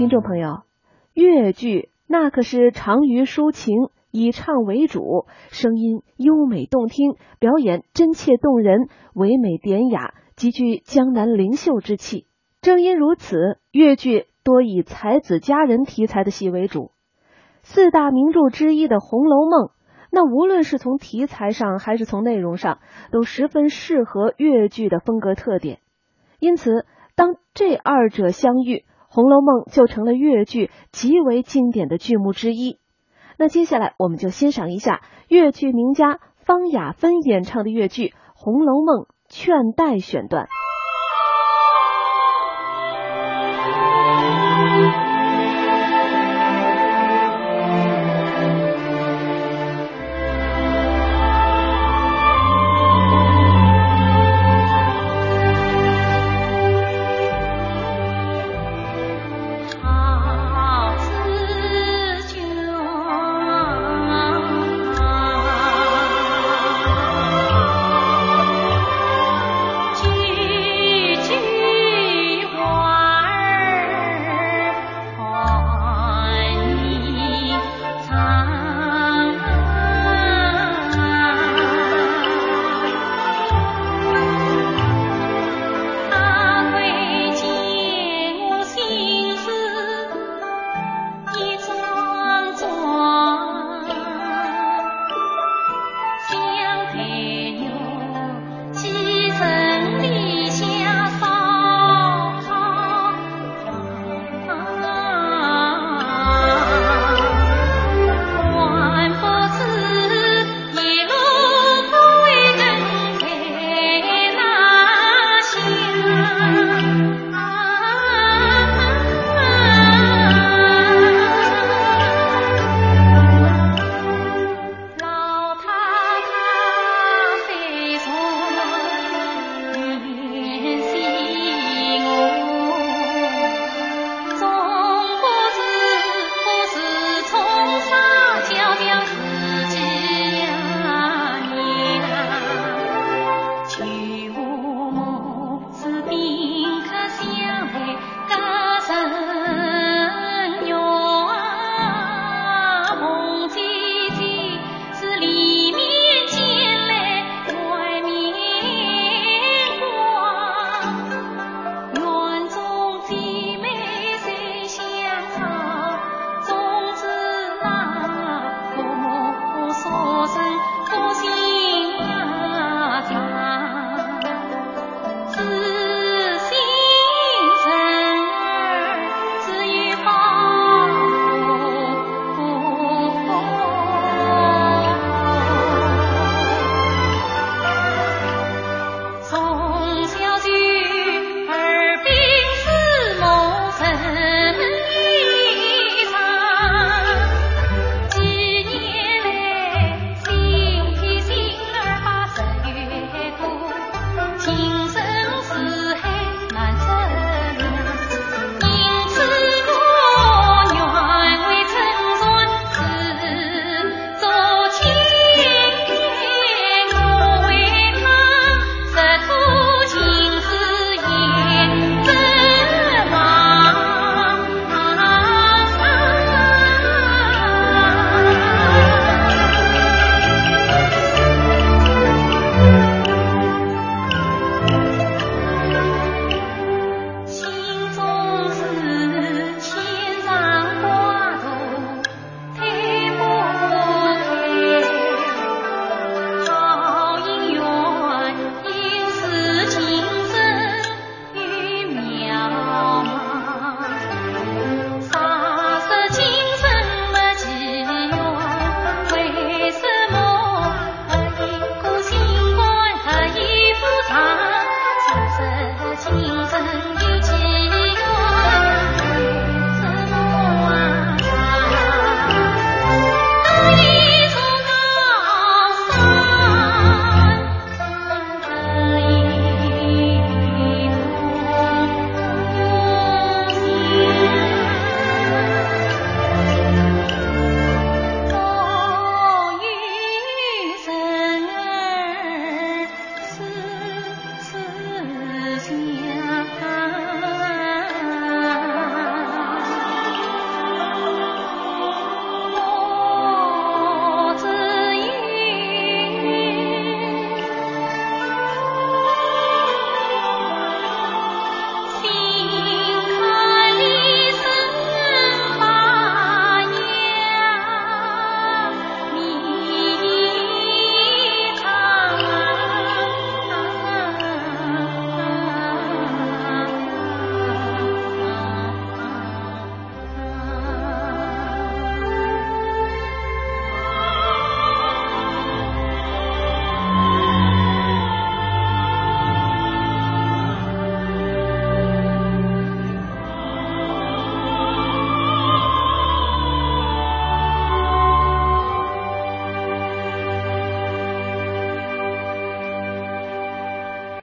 听众朋友，越剧那可是长于抒情，以唱为主，声音优美动听，表演真切动人，唯美典雅，极具江南灵秀之气。正因如此，越剧多以才子佳人题材的戏为主。四大名著之一的《红楼梦》，那无论是从题材上还是从内容上，都十分适合越剧的风格特点。因此，当这二者相遇，《红楼梦》就成了粤剧极为经典的剧目之一。那接下来，我们就欣赏一下粤剧名家方雅芬演唱的粤剧《红楼梦》劝代选段。